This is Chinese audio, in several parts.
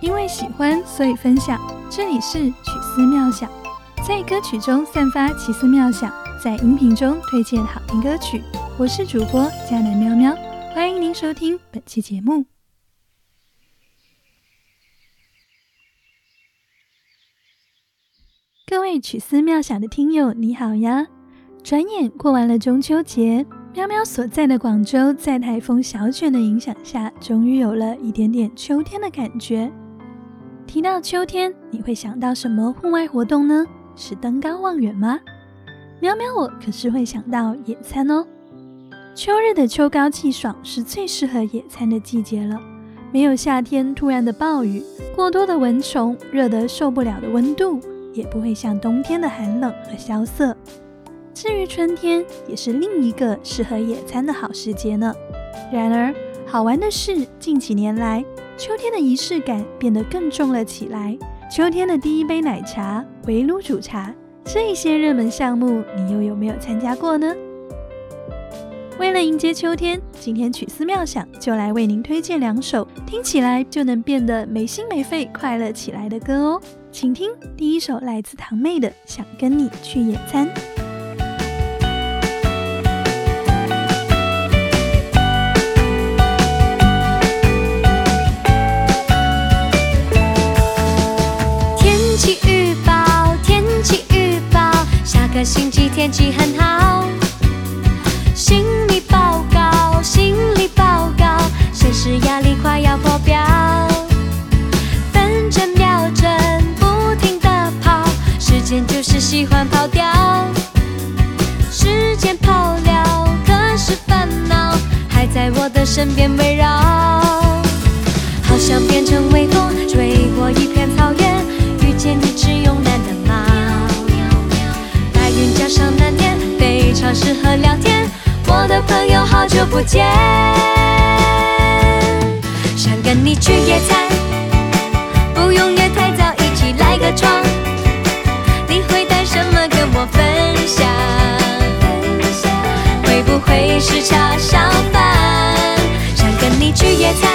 因为喜欢，所以分享。这里是曲思妙想，在歌曲中散发奇思妙想，在音频中推荐好听歌曲。我是主播佳南喵喵，欢迎您收听本期节目。各位曲思妙想的听友，你好呀！转眼过完了中秋节，喵喵所在的广州，在台风小卷的影响下，终于有了一点点秋天的感觉。提到秋天，你会想到什么户外活动呢？是登高望远吗？喵喵，我可是会想到野餐哦。秋日的秋高气爽是最适合野餐的季节了，没有夏天突然的暴雨、过多的蚊虫、热得受不了的温度，也不会像冬天的寒冷和萧瑟。至于春天，也是另一个适合野餐的好时节呢。然而，好玩的是，近几年来，秋天的仪式感变得更重了起来。秋天的第一杯奶茶、围炉煮茶，这些热门项目，你又有没有参加过呢？为了迎接秋天，今天曲思妙想就来为您推荐两首听起来就能变得没心没肺、快乐起来的歌哦。请听第一首，来自堂妹的《想跟你去野餐》。天气很好，心理报告，心理报告，现实压力快要破表，分针秒针不停的跑，时间就是喜欢跑掉，时间跑了，可是烦恼还在我的身边围绕，好想变成适合聊天。我的朋友，好久不见，想跟你去野餐，不用约太早，一起来个床。你会带什么跟我分享？会不会是叉烧饭？想跟你去野餐，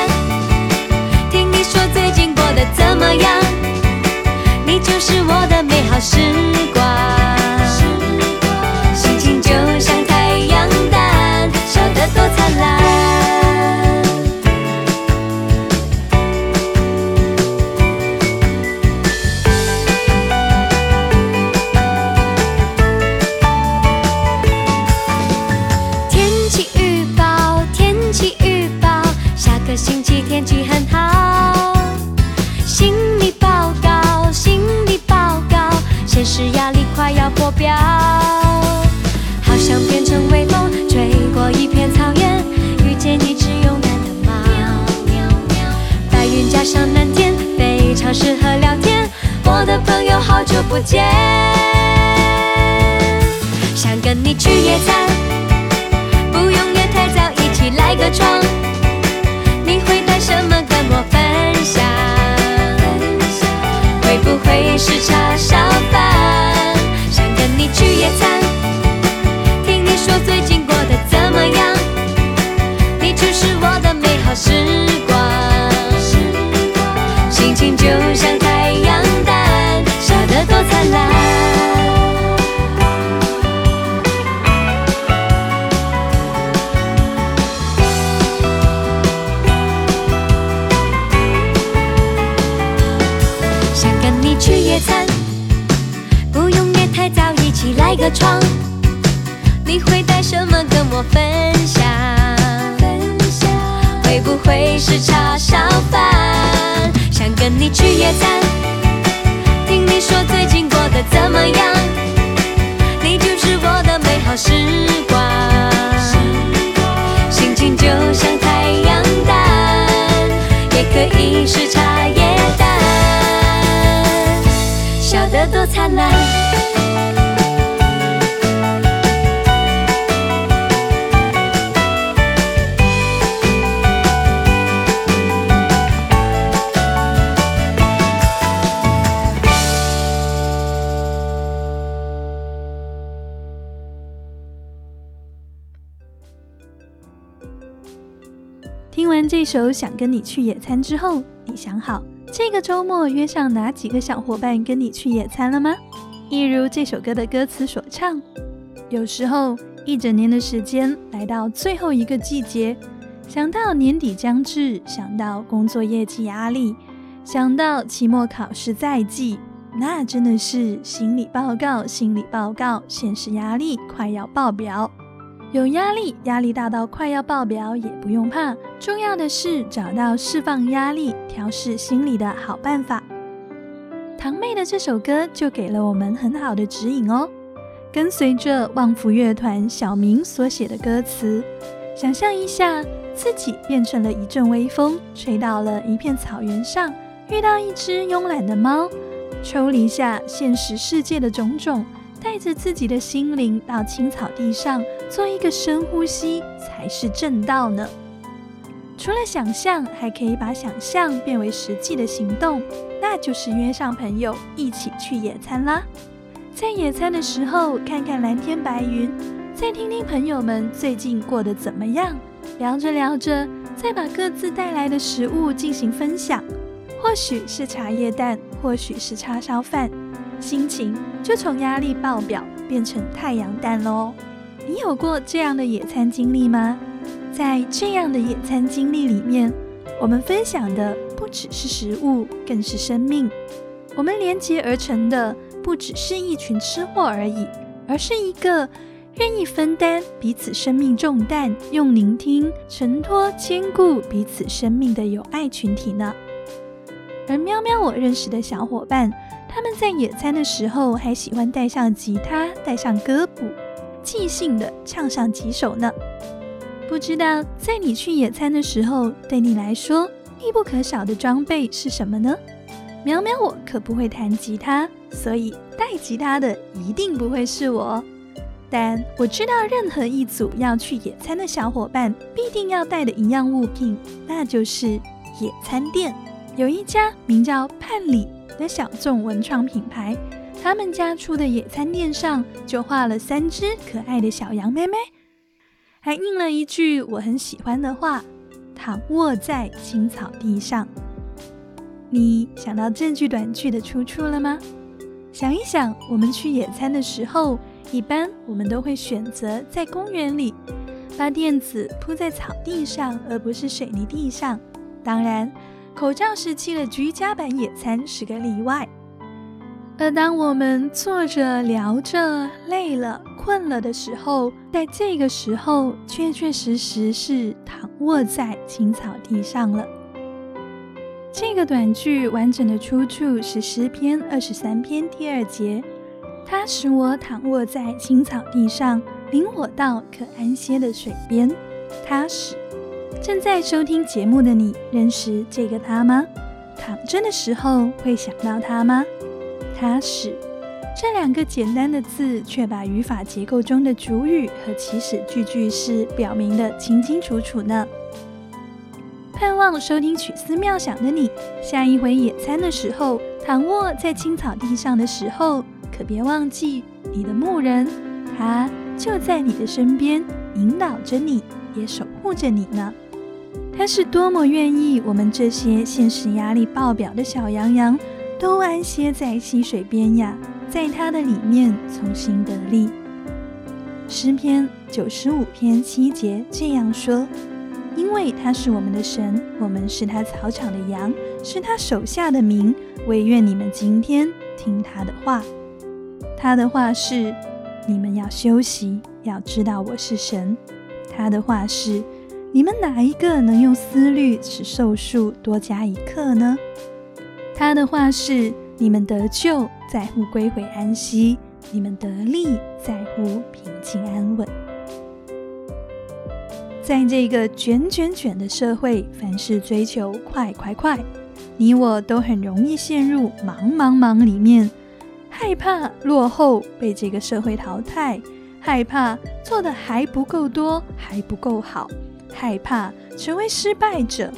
听你说最近过得怎么样？你就是我的美好时不见，想跟你去野餐，不用约太早，一起来个床。早一起来个床，你会带什么跟我分享？会不会是叉烧饭？想跟你去野餐，听你说最近过得怎么样？你就是我的美好时光，心情就像太阳蛋，也可以是茶叶蛋，笑得多灿烂。这首《想跟你去野餐》之后，你想好这个周末约上哪几个小伙伴跟你去野餐了吗？一如这首歌的歌词所唱，有时候一整年的时间来到最后一个季节，想到年底将至，想到工作业绩压力，想到期末考试在即，那真的是心理报告，心理报告，现实压力快要爆表。有压力，压力大到快要爆表也不用怕。重要的是找到释放压力、调试心理的好办法。堂妹的这首歌就给了我们很好的指引哦。跟随着旺福乐团小明所写的歌词，想象一下自己变成了一阵微风，吹到了一片草原上，遇到一只慵懒的猫，抽离下现实世界的种种。带着自己的心灵到青草地上做一个深呼吸，才是正道呢。除了想象，还可以把想象变为实际的行动，那就是约上朋友一起去野餐啦。在野餐的时候，看看蓝天白云，再听听朋友们最近过得怎么样。聊着聊着，再把各自带来的食物进行分享，或许是茶叶蛋，或许是叉烧饭。心情就从压力爆表变成太阳蛋喽。你有过这样的野餐经历吗？在这样的野餐经历里面，我们分享的不只是食物，更是生命。我们连结而成的不只是一群吃货而已，而是一个愿意分担彼此生命重担，用聆听承托兼顾彼此生命的有爱群体呢。而喵喵，我认识的小伙伴。他们在野餐的时候还喜欢带上吉他，带上歌谱，即兴的唱上几首呢。不知道在你去野餐的时候，对你来说必不可少的装备是什么呢？苗苗我可不会弹吉他，所以带吉他的一定不会是我。但我知道，任何一组要去野餐的小伙伴必定要带的一样物品，那就是野餐垫。有一家名叫盼里。的小众文创品牌，他们家出的野餐垫上就画了三只可爱的小羊妹妹，还印了一句我很喜欢的话：“躺卧在青草地上。”你想到这句短句的出处了吗？想一想，我们去野餐的时候，一般我们都会选择在公园里把垫子铺在草地上，而不是水泥地上。当然。口罩时期的居家版野餐是个例外，而当我们坐着聊着累了困了的时候，在这个时候确确实实是躺卧在青草地上了。这个短句完整的出处是诗篇二十三篇第二节，它使我躺卧在青草地上，领我到可安歇的水边，它使。正在收听节目的你，认识这个他吗？躺着的时候会想到他吗？踏实这两个简单的字，却把语法结构中的主语和起始句句式表明的清清楚楚呢。盼望收听曲思妙想的你，下一回野餐的时候，躺卧在青草地上的时候，可别忘记你的牧人，他就在你的身边，引导着你，也守护着你呢。他是多么愿意我们这些现实压力爆表的小羊羊都安歇在溪水边呀，在他的里面重新得力。诗篇九十五篇七节这样说：“因为他是我们的神，我们是他草场的羊，是他手下的民。唯愿你们今天听他的话。他的话是：你们要休息，要知道我是神。他的话是。”你们哪一个能用思虑使寿数多加一刻呢？他的话是：你们得救在乎归回安息，你们得力在乎平静安稳。在这个卷卷卷的社会，凡事追求快快快，你我都很容易陷入忙忙忙里面，害怕落后被这个社会淘汰，害怕做的还不够多，还不够好。害怕成为失败者，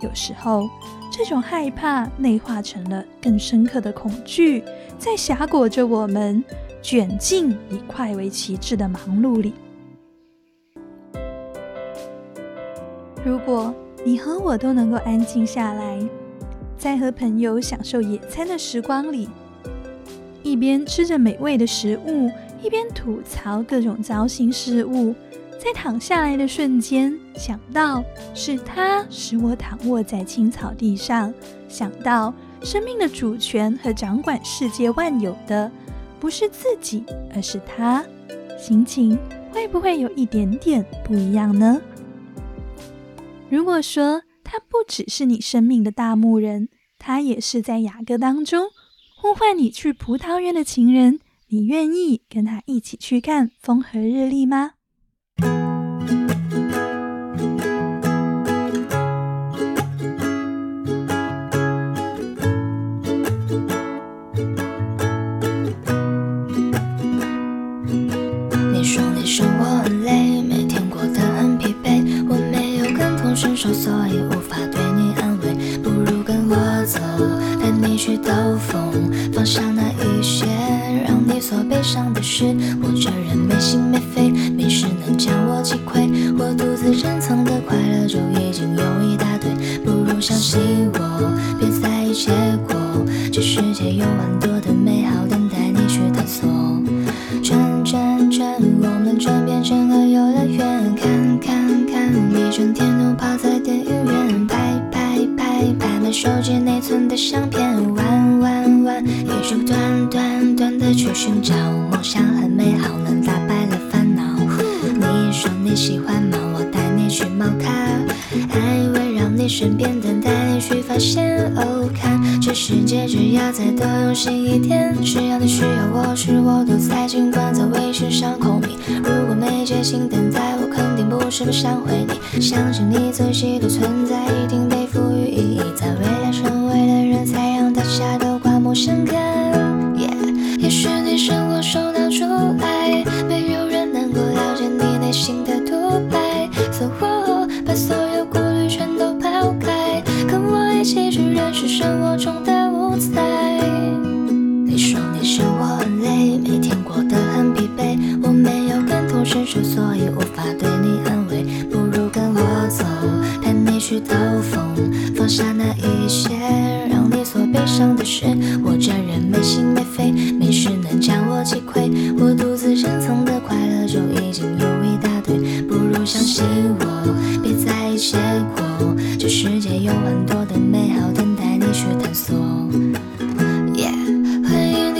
有时候这种害怕内化成了更深刻的恐惧，在挟裹着我们，卷进以快为旗帜的忙碌里。如果你和我都能够安静下来，在和朋友享受野餐的时光里，一边吃着美味的食物，一边吐槽各种糟心事物。在躺下来的瞬间，想到是他使我躺卧在青草地上，想到生命的主权和掌管世界万有的不是自己，而是他，心情会不会有一点点不一样呢？如果说他不只是你生命的大牧人，他也是在雅歌当中呼唤你去葡萄园的情人，你愿意跟他一起去看风和日丽吗？去兜风，放下那一些让你所悲伤的事。说你喜欢猫，我带你去猫咖，爱围绕你身边，等待你去发现。哦，看这世界，只要再多用心一点，只要你需要我时，我都在。尽管在微信上空明，如果没接信等待，我肯定不是不想回你。相信你自己的存在，一定被赋予意义，在未起去认识生活中的五彩。你说你生活很累，每天过得很疲惫。我没有感同身受，所以无法对你安慰。不如跟我走，陪你去兜风，放下那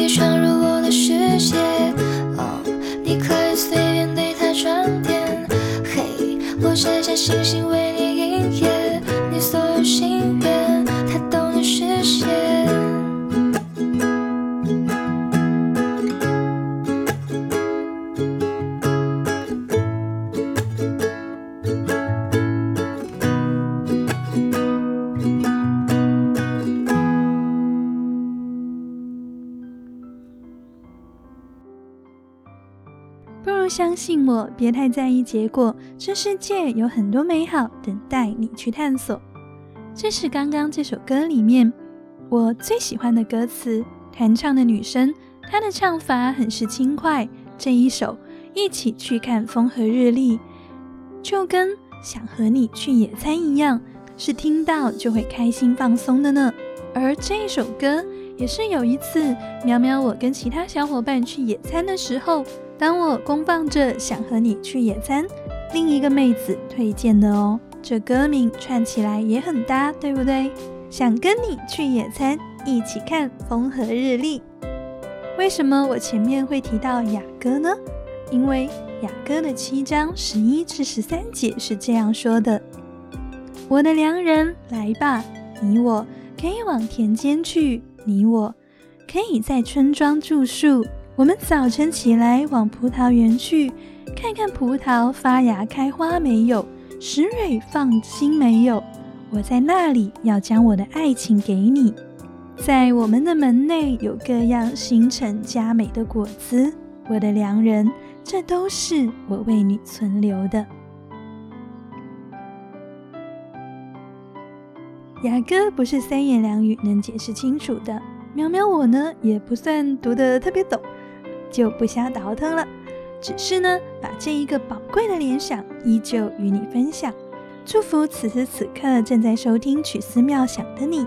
闯入我的世界。哦，你可以随便对他装点。嘿，我摘下星星为你别太在意结果。这世界有很多美好等待你去探索。这是刚刚这首歌里面我最喜欢的歌词。弹唱的女生，她的唱法很是轻快。这一首一起去看风和日丽，就跟想和你去野餐一样，是听到就会开心放松的呢。而这一首歌也是有一次喵喵我跟其他小伙伴去野餐的时候。当我公放着想和你去野餐，另一个妹子推荐的哦，这歌名串起来也很搭，对不对？想跟你去野餐，一起看风和日丽。为什么我前面会提到雅歌呢？因为雅歌的七章十一至十三节是这样说的：“我的良人，来吧，你我可以往田间去，你我可以在村庄住宿。”我们早晨起来往葡萄园去，看看葡萄发芽开花没有，石蕊放心没有。我在那里要将我的爱情给你，在我们的门内有各样星辰佳美的果子，我的良人，这都是我为你存留的。雅歌不是三言两语能解释清楚的，喵喵我呢也不算读得特别懂。就不瞎倒腾了，只是呢，把这一个宝贵的联想依旧与你分享。祝福此时此刻正在收听曲思妙想的你，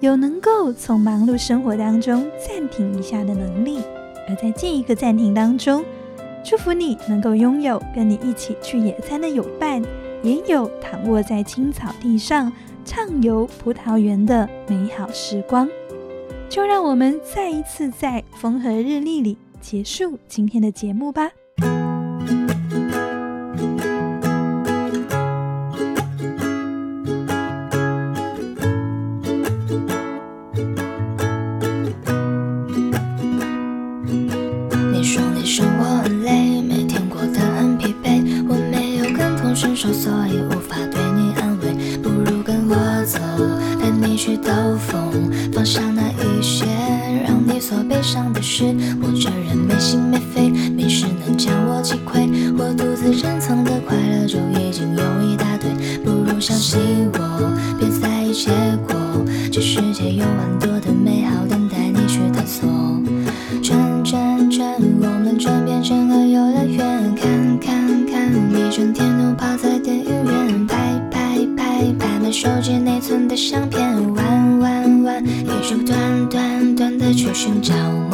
有能够从忙碌生活当中暂停一下的能力。而在这一个暂停当中，祝福你能够拥有跟你一起去野餐的友伴，也有躺卧在青草地上畅游葡萄园的美好时光。就让我们再一次在风和日丽里结束今天的节目吧。走，带你去兜风，放下那一些让你所悲伤的事。我这人没心没肺，没事能将我击溃。我独自珍藏的快乐就已经有一大堆。不如相信我，别在意结果。这世界有很多的美好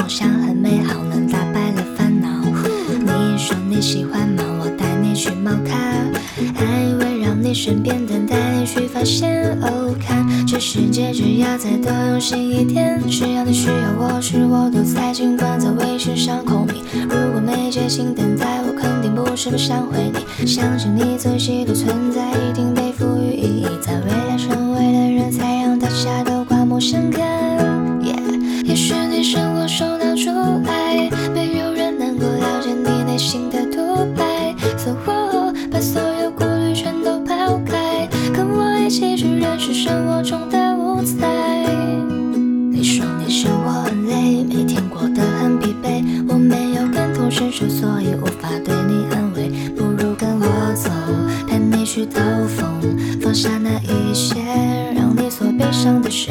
梦想，很美好，能打败了烦恼。你说你喜欢猫，我带你去猫咖，爱围绕你身边，等待你去发现。哦，看这世界，只要再多用心一点，只要你需要我时，我都在。尽管在微信上空，如果没接请等待，我肯定不是不想回你。相信你自己的存在，一定被赋予意义，在未来成为了人才，让大家都刮目相看。走。把所有顾虑全都抛开，跟我一起去认识生活中的五彩。你说你生活很累，每天过得很疲惫。我没有感同身受，所以无法对你安慰。不如跟我走，带你去兜风，放下那一些让你所悲伤的事。